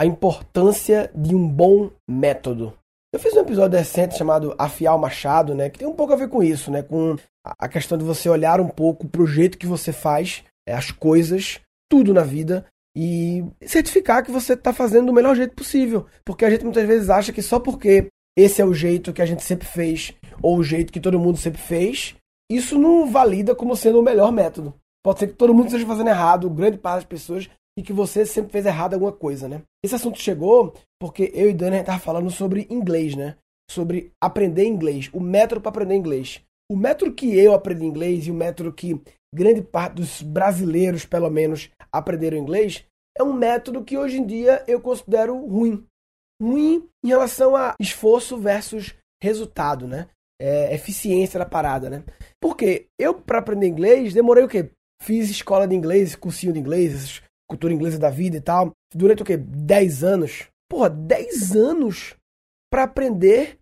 a importância de um bom método. Eu fiz um episódio recente chamado Afiar o Machado, né? Que tem um pouco a ver com isso, né? Com a questão de você olhar um pouco pro jeito que você faz é, as coisas, tudo na vida, e certificar que você está fazendo do melhor jeito possível. Porque a gente muitas vezes acha que só porque esse é o jeito que a gente sempre fez, ou o jeito que todo mundo sempre fez, isso não valida como sendo o melhor método. Pode ser que todo mundo esteja fazendo errado, grande parte das pessoas, e que você sempre fez errado alguma coisa, né? Esse assunto chegou porque eu e Dani estavam falando sobre inglês, né? Sobre aprender inglês, o método para aprender inglês. O método que eu aprendi inglês e o método que grande parte dos brasileiros, pelo menos, aprenderam inglês, é um método que hoje em dia eu considero ruim. Ruim em relação a esforço versus resultado, né? É, eficiência da parada, né? Porque eu, para aprender inglês, demorei o quê? Fiz escola de inglês, cursinho de inglês, cultura inglesa da vida e tal. Durante o quê? 10 anos. Porra, 10 anos para aprender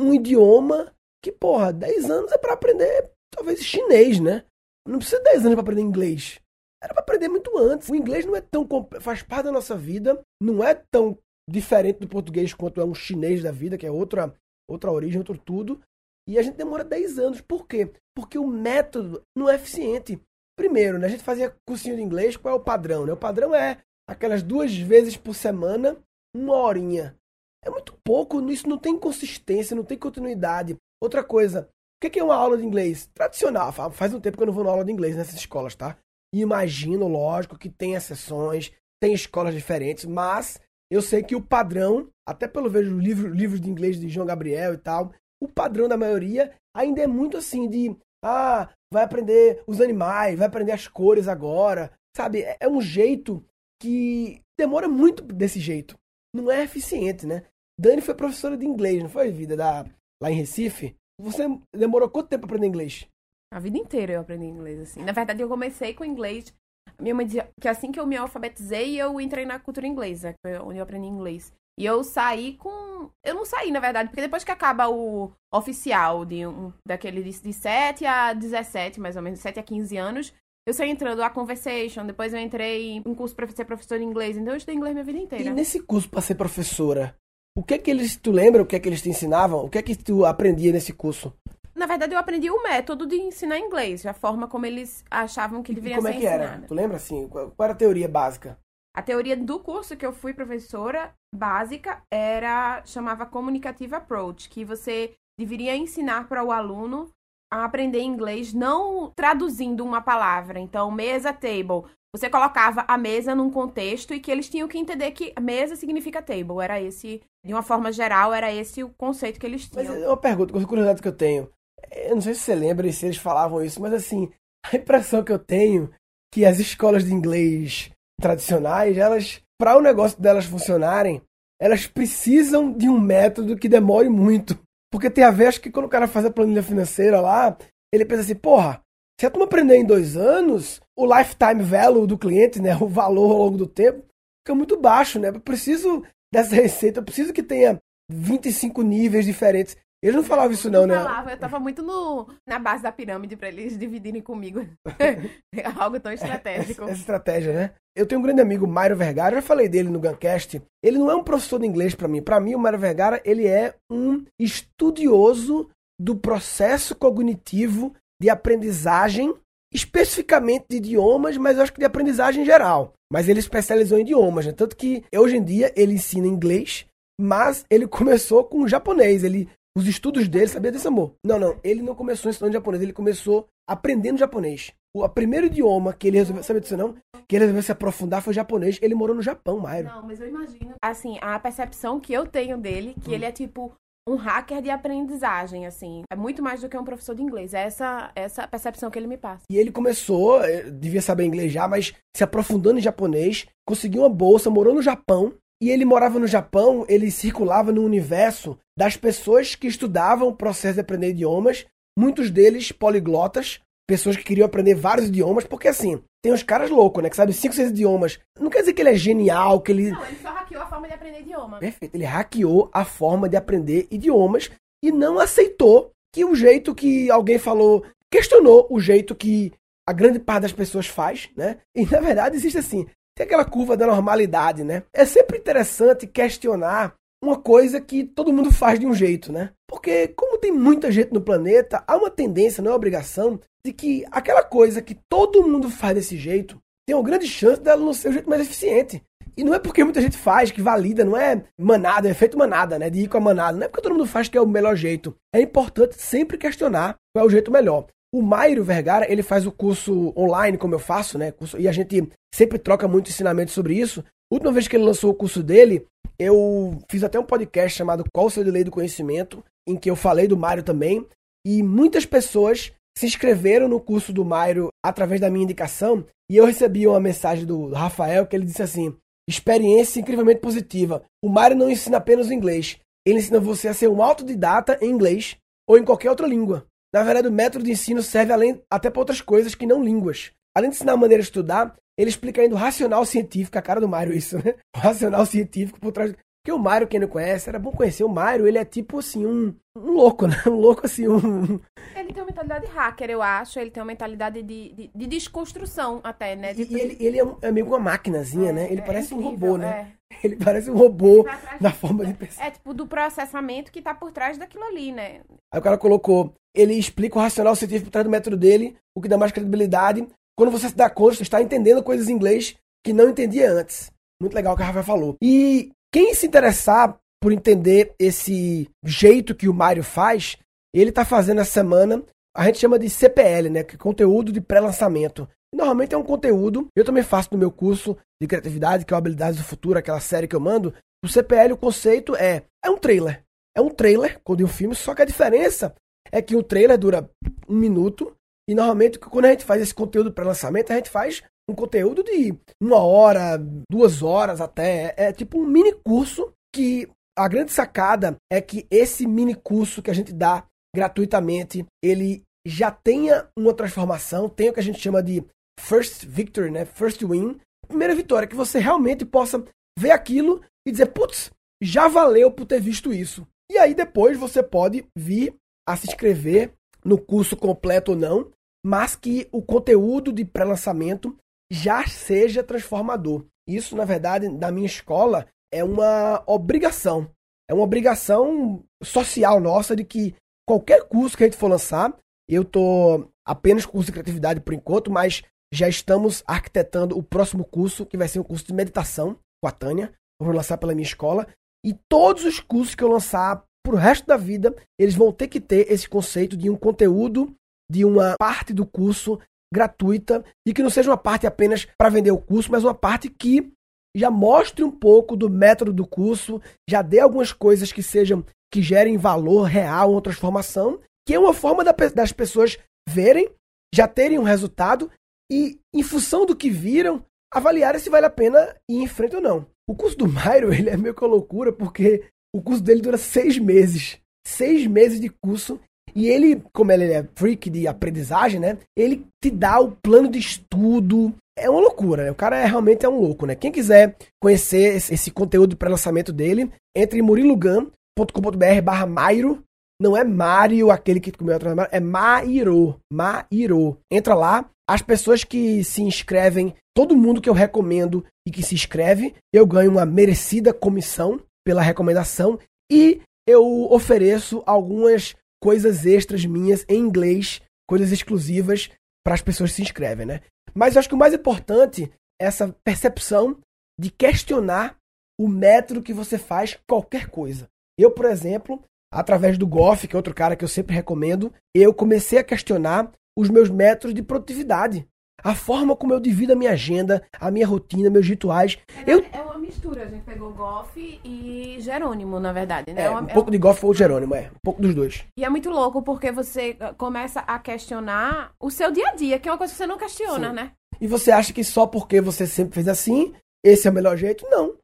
um idioma que, porra, 10 anos é para aprender talvez chinês, né? Não precisa de 10 anos para aprender inglês. Era para aprender muito antes. O inglês não é tão faz parte da nossa vida, não é tão diferente do português quanto é um chinês da vida, que é outra outra origem, outro tudo. E a gente demora 10 anos. Por quê? Porque o método não é eficiente. Primeiro, né, a gente fazia cursinho de inglês, qual é o padrão? Né? O padrão é aquelas duas vezes por semana, uma horinha. É muito pouco, isso não tem consistência, não tem continuidade. Outra coisa, o que é uma aula de inglês? Tradicional, faz um tempo que eu não vou na aula de inglês nessas escolas, tá? E imagino, lógico, que tem exceções, tem escolas diferentes, mas eu sei que o padrão, até pelo vejo livros livro de inglês de João Gabriel e tal, o padrão da maioria ainda é muito assim de ah, vai aprender os animais, vai aprender as cores agora. Sabe? É, é um jeito que demora muito desse jeito. Não é eficiente, né? Dani foi professora de inglês, não foi, vida? Da, lá em Recife. Você demorou quanto tempo para aprender inglês? A vida inteira eu aprendi inglês, assim. Na verdade, eu comecei com inglês. Minha mãe dizia que assim que eu me alfabetizei, eu entrei na cultura inglesa, onde eu aprendi inglês. E eu saí com. Eu não saí, na verdade, porque depois que acaba o oficial de um, daquele de, de 7 a 17, mais ou menos, 7 a 15 anos, eu saí entrando a Conversation, depois eu entrei em um curso para ser professora de inglês, então eu estudei inglês minha vida inteira. E nesse curso para ser professora, o que é que eles. Tu lembra o que é que eles te ensinavam? O que é que tu aprendia nesse curso? Na verdade, eu aprendi o método de ensinar inglês, a forma como eles achavam que deveria ser ensinada. Como é que ensinada. era? Tu lembra assim? Qual era a teoria básica? A teoria do curso que eu fui professora básica era chamava Communicative Approach, que você deveria ensinar para o aluno a aprender inglês não traduzindo uma palavra. Então, mesa, table. Você colocava a mesa num contexto e que eles tinham que entender que mesa significa table. Era esse, de uma forma geral, era esse o conceito que eles tinham. Mas uma pergunta, uma curiosidade que eu tenho. Eu não sei se você lembra se eles falavam isso, mas assim, a impressão que eu tenho é que as escolas de inglês tradicionais, elas, para o negócio delas funcionarem, elas precisam de um método que demore muito. Porque tem a ver, acho que quando o cara faz a planilha financeira lá, ele pensa assim, porra, se a turma aprender em dois anos, o lifetime value do cliente, né, o valor ao longo do tempo, fica muito baixo, né? Eu preciso dessa receita, eu preciso que tenha 25 níveis diferentes. Eles não falavam isso não, não né? Falava, eu tava muito no, na base da pirâmide para eles dividirem comigo. Algo tão estratégico. Essa, essa, estratégia, né? Eu tenho um grande amigo, Mário Vergara, já falei dele no Guncast. Ele não é um professor de inglês para mim. Para mim, o Mário Vergara, ele é um estudioso do processo cognitivo de aprendizagem, especificamente de idiomas, mas eu acho que de aprendizagem em geral. Mas ele especializou em idiomas, né? Tanto que hoje em dia ele ensina inglês, mas ele começou com japonês. Ele os estudos dele, sabia desse amor? Não, não. Ele não começou ensinando japonês, ele começou aprendendo japonês. O primeiro idioma que ele resolveu, sabe disso não? Que ele resolveu se aprofundar foi japonês. Ele morou no Japão, Mairo. Não, mas eu imagino. Assim, a percepção que eu tenho dele, que hum. ele é tipo um hacker de aprendizagem, assim. É muito mais do que um professor de inglês. É essa, essa percepção que ele me passa. E ele começou, eh, devia saber inglês já, mas se aprofundando em japonês, conseguiu uma bolsa, morou no Japão. E ele morava no Japão, ele circulava no universo das pessoas que estudavam o processo de aprender idiomas, muitos deles poliglotas, pessoas que queriam aprender vários idiomas, porque assim, tem uns caras loucos, né, que sabem cinco, seis idiomas. Não quer dizer que ele é genial, que ele... Não, ele só hackeou a forma de aprender idioma. Perfeito, ele hackeou a forma de aprender idiomas e não aceitou que o jeito que alguém falou, questionou o jeito que a grande parte das pessoas faz, né? E na verdade existe assim, tem aquela curva da normalidade, né? É sempre interessante questionar uma coisa que todo mundo faz de um jeito, né? Porque como tem muita gente no planeta, há uma tendência, não é obrigação, de que aquela coisa que todo mundo faz desse jeito tem uma grande chance dela não ser o jeito mais eficiente. E não é porque muita gente faz que valida, não é manada, é efeito manada, né? De ir com a manada. Não é porque todo mundo faz que é o melhor jeito. É importante sempre questionar qual é o jeito melhor. O Mairo Vergara, ele faz o curso online, como eu faço, né? e a gente sempre troca muito ensinamento sobre isso. Última vez que ele lançou o curso dele, eu fiz até um podcast chamado Qual o seu delay do conhecimento, em que eu falei do Mário também. E muitas pessoas se inscreveram no curso do Mário através da minha indicação. E eu recebi uma mensagem do Rafael que ele disse assim: experiência incrivelmente positiva. O Mário não ensina apenas o inglês, ele ensina você a ser um autodidata em inglês ou em qualquer outra língua. Na verdade, o método de ensino serve além, até para outras coisas que não línguas. Além de ensinar a maneira de estudar, ele explica ainda o racional científico, a cara do Mário isso, né? O racional científico por trás. Porque o Mário, quem não conhece, era bom conhecer. O Mário, ele é tipo assim, um, um louco, né? Um louco assim, um. Ele tem uma mentalidade hacker, eu acho. Ele tem uma mentalidade de, de, de desconstrução, até, né? De... E ele, ele é, um, é meio uma máquinazinha, é, né? Ele é parece incrível, um robô, né? É. Ele parece um robô na forma de pensar. É tipo do processamento que tá por trás daquilo ali, né? Aí o cara colocou ele explica o racional científico por trás do método dele, o que dá mais credibilidade. Quando você se dá conta, você está entendendo coisas em inglês que não entendia antes. Muito legal o que a Rafael falou. E quem se interessar por entender esse jeito que o Mário faz, ele está fazendo essa semana, a gente chama de CPL, né? Que é conteúdo de pré-lançamento. Normalmente é um conteúdo, eu também faço no meu curso de criatividade, que é o Habilidades do Futuro, aquela série que eu mando. O CPL, o conceito é, é um trailer. É um trailer, quando um filme, só que a diferença é que o trailer dura um minuto e normalmente quando a gente faz esse conteúdo para lançamento, a gente faz um conteúdo de uma hora, duas horas até. É, é tipo um mini curso que a grande sacada é que esse mini curso que a gente dá gratuitamente, ele já tenha uma transformação, tem o que a gente chama de first victory, né? First win. Primeira vitória, que você realmente possa ver aquilo e dizer, putz, já valeu por ter visto isso. E aí depois você pode vir a se inscrever no curso completo ou não, mas que o conteúdo de pré-lançamento já seja transformador. Isso, na verdade, na minha escola é uma obrigação. É uma obrigação social nossa de que qualquer curso que a gente for lançar, eu estou apenas curso de criatividade por enquanto, mas já estamos arquitetando o próximo curso, que vai ser um curso de meditação com a Tânia. Vou lançar pela minha escola. E todos os cursos que eu lançar pro resto da vida, eles vão ter que ter esse conceito de um conteúdo, de uma parte do curso gratuita e que não seja uma parte apenas para vender o curso, mas uma parte que já mostre um pouco do método do curso, já dê algumas coisas que sejam que gerem valor real ou transformação, que é uma forma das pessoas verem, já terem um resultado e, em função do que viram, avaliarem se vale a pena ir em frente ou não. O curso do Mairo, ele é meio que loucura, porque o curso dele dura seis meses. Seis meses de curso. E ele, como ele é freak de aprendizagem, né? Ele te dá o plano de estudo. É uma loucura, né? O cara é, realmente é um louco, né? Quem quiser conhecer esse, esse conteúdo de pré-lançamento dele, entre em murilugan.com.br barra Mairo. Não é Mário, aquele que comeu outra é Mairo. Mairo. Entra lá. As pessoas que se inscrevem, todo mundo que eu recomendo e que se inscreve, eu ganho uma merecida comissão pela recomendação e eu ofereço algumas coisas extras minhas em inglês, coisas exclusivas para as pessoas que se inscrevem, né? Mas eu acho que o mais importante é essa percepção de questionar o método que você faz qualquer coisa. Eu, por exemplo, através do Goff, que é outro cara que eu sempre recomendo, eu comecei a questionar os meus métodos de produtividade a forma como eu divido a minha agenda, a minha rotina, meus rituais. É, eu... é uma mistura, a gente pegou Goff e Jerônimo, na verdade, né? É, uma, um pouco é de Goff ou Jerônimo, é. Um pouco dos dois. E é muito louco porque você ah, começa a questionar o seu dia a dia, que é uma coisa que você não questiona, Sim. né? E você acha que só porque você sempre fez assim, esse é o melhor jeito? Não.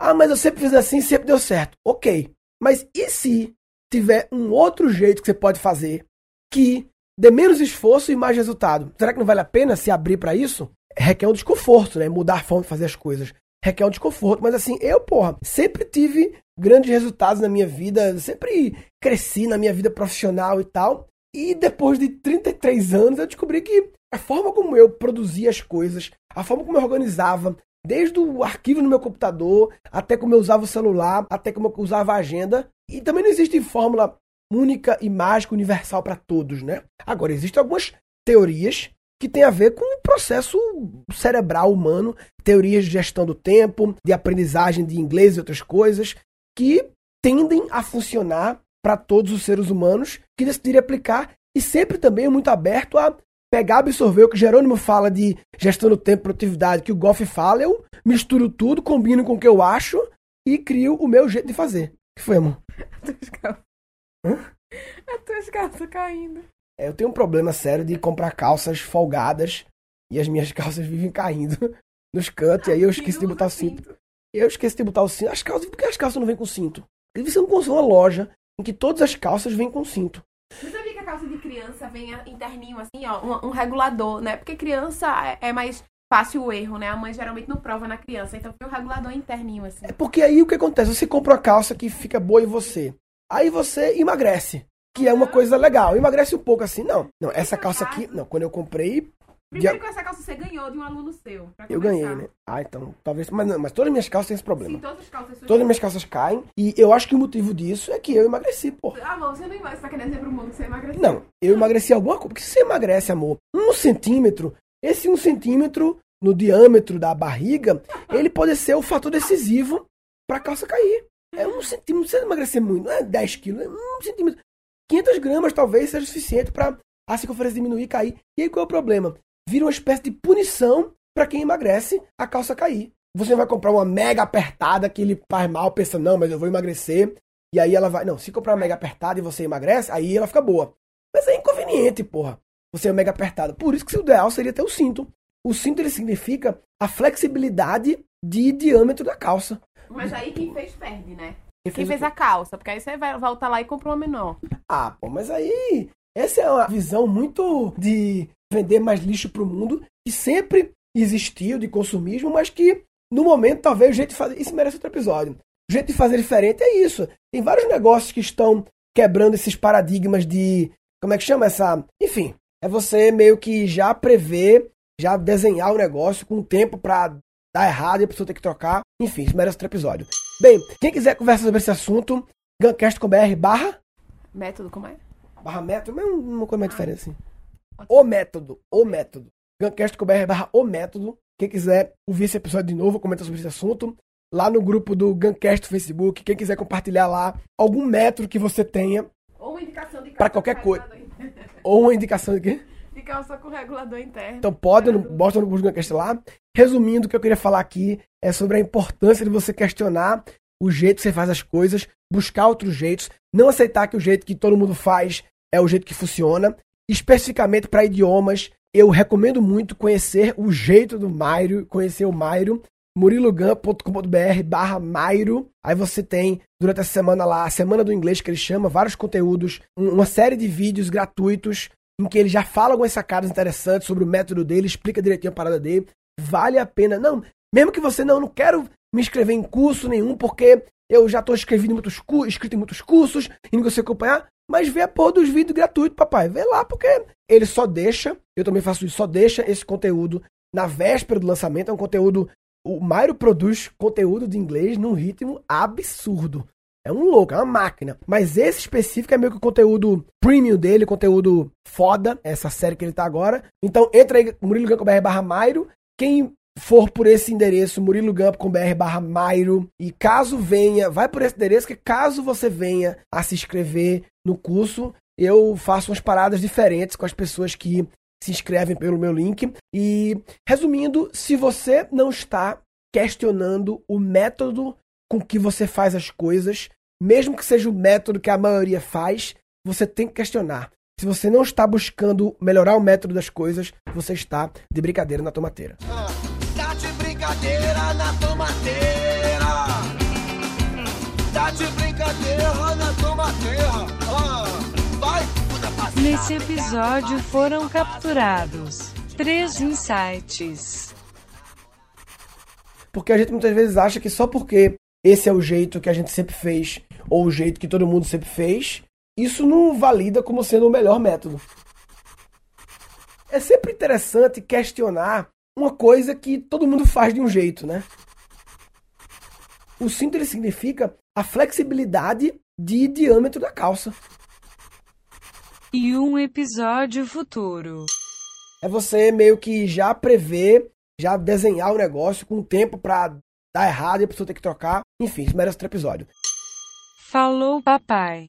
Ah, mas eu sempre fiz assim, sempre deu certo. Ok. Mas e se tiver um outro jeito que você pode fazer que dê menos esforço e mais resultado. Será que não vale a pena se abrir para isso? Requer um desconforto, né? Mudar a forma de fazer as coisas. Requer um desconforto. Mas assim, eu, porra, sempre tive grandes resultados na minha vida, sempre cresci na minha vida profissional e tal. E depois de 33 anos eu descobri que a forma como eu produzia as coisas, a forma como eu organizava Desde o arquivo no meu computador, até como eu usava o celular, até como eu usava a agenda. E também não existe fórmula única e mágica universal para todos, né? Agora, existem algumas teorias que têm a ver com o processo cerebral humano, teorias de gestão do tempo, de aprendizagem de inglês e outras coisas, que tendem a funcionar para todos os seres humanos que decidirem aplicar e sempre também muito aberto a pegar, absorver o que Jerônimo fala de gestão do tempo, produtividade, que o Goff fala, eu misturo tudo, combino com o que eu acho e crio o meu jeito de fazer. Que foi, amor? Hã? As tuas calças caindo. É, eu tenho um problema sério de comprar calças folgadas e as minhas calças vivem caindo nos cantos e aí eu esqueci de botar o cinto. Eu esqueci de botar o cinto. As calças, por que as calças não vêm com cinto? Porque você não consegue uma loja em que todas as calças vêm com cinto. Você sabia que a calça de criança vem interninho assim, ó, um, um regulador, né? Porque criança é, é mais fácil o erro, né? A mãe geralmente não prova na criança, então tem um regulador interninho assim. É porque aí o que acontece? Você compra uma calça que fica boa em você. Aí você emagrece que é uma coisa legal. Emagrece um pouco assim. Não, não, essa calça aqui, não, quando eu comprei. Primeiro de... com essa calça você ganhou de um aluno seu. Eu ganhei, né? Ah, então, talvez. Mas, não, mas todas as minhas calças têm esse problema. Sim, todas as calças Todas as minhas calças caem. E eu acho que o motivo disso é que eu emagreci, pô. Amor, você não emagrece, você tá querendo dizer pro mundo que você emagreceu? Não, eu emagreci alguma coisa. Porque se você emagrece, amor, um centímetro, esse um centímetro no diâmetro da barriga, ele pode ser o fator decisivo pra calça cair. É um centímetro, você emagrecer muito, não é 10 quilos, é um centímetro. 500 gramas talvez seja suficiente para a circunferência diminuir e cair. E aí qual é o problema? Vira uma espécie de punição para quem emagrece a calça cair. Você vai comprar uma mega apertada que ele faz mal, pensa, não, mas eu vou emagrecer. E aí ela vai. Não, se comprar uma mega apertada e você emagrece, aí ela fica boa. Mas é inconveniente, porra. Você é mega apertada. Por isso que o ideal seria ter o cinto. O cinto ele significa a flexibilidade de diâmetro da calça. Mas aí quem fez perde, né? Quem fez, fez a calça, porque aí você vai voltar lá e compra uma menor. Ah, pô, mas aí. Essa é uma visão muito de vender mais lixo pro mundo, que sempre existiu de consumismo, mas que no momento talvez o jeito de fazer. Isso merece outro episódio. O jeito de fazer diferente é isso. Tem vários negócios que estão quebrando esses paradigmas de. Como é que chama essa. Enfim, é você meio que já prever, já desenhar o negócio com tempo para dar errado e a pessoa ter que trocar. Enfim, isso merece outro episódio. Bem, quem quiser conversar sobre esse assunto, gancast.com.br barra... Método, como é? Barra método, mas uma coisa mais diferente assim. O método, o método. Gancast.com.br barra o método. Quem quiser ouvir esse episódio de novo, comentar sobre esse assunto, lá no grupo do Gancast Facebook, quem quiser compartilhar lá algum método que você tenha. Ou uma indicação de Para qualquer coisa. Ou uma indicação de quê? De calça com regulador interno. Então pode, bota no Gancast lá. Resumindo, o que eu queria falar aqui é sobre a importância de você questionar o jeito que você faz as coisas, buscar outros jeitos, não aceitar que o jeito que todo mundo faz é o jeito que funciona. Especificamente para idiomas, eu recomendo muito conhecer o jeito do Mairo, conhecer o Mairo, murilogan.com.br barra Mairo. Aí você tem, durante a semana lá, a Semana do Inglês, que ele chama, vários conteúdos, uma série de vídeos gratuitos em que ele já fala algumas sacadas interessantes sobre o método dele, explica direitinho a parada dele vale a pena. Não, mesmo que você não, não quero me inscrever em curso nenhum, porque eu já estou inscrito em muitos, inscrito em muitos cursos e não consigo acompanhar, mas vê a porra dos vídeos gratuitos, papai. Vê lá, porque ele só deixa, eu também faço isso, só deixa esse conteúdo na véspera do lançamento. É um conteúdo. O Mairo produz conteúdo de inglês num ritmo absurdo. É um louco, é uma máquina. Mas esse específico é meio que o conteúdo premium dele, conteúdo foda, essa série que ele tá agora. Então entra aí, muriloganco.br barra Mairo, quem for por esse endereço, murilogampo.com.br barra Mairo, e caso venha, vai por esse endereço, que caso você venha a se inscrever no curso, eu faço umas paradas diferentes com as pessoas que se inscrevem pelo meu link. E, resumindo, se você não está questionando o método com que você faz as coisas, mesmo que seja o método que a maioria faz, você tem que questionar. Se você não está buscando melhorar o método das coisas, você está de brincadeira na tomateira. Ah, tá de brincadeira na tomateira. Tá de brincadeira na tomateira. Ah, vai, Nesse episódio foram capturados três insights. Porque a gente muitas vezes acha que só porque esse é o jeito que a gente sempre fez, ou o jeito que todo mundo sempre fez, isso não valida como sendo o melhor método. É sempre interessante questionar uma coisa que todo mundo faz de um jeito, né? O cinto ele significa a flexibilidade de diâmetro da calça. E um episódio futuro. É você meio que já prever, já desenhar o negócio com tempo para dar errado e a pessoa ter que trocar. Enfim, isso merece outro episódio. Falou, papai.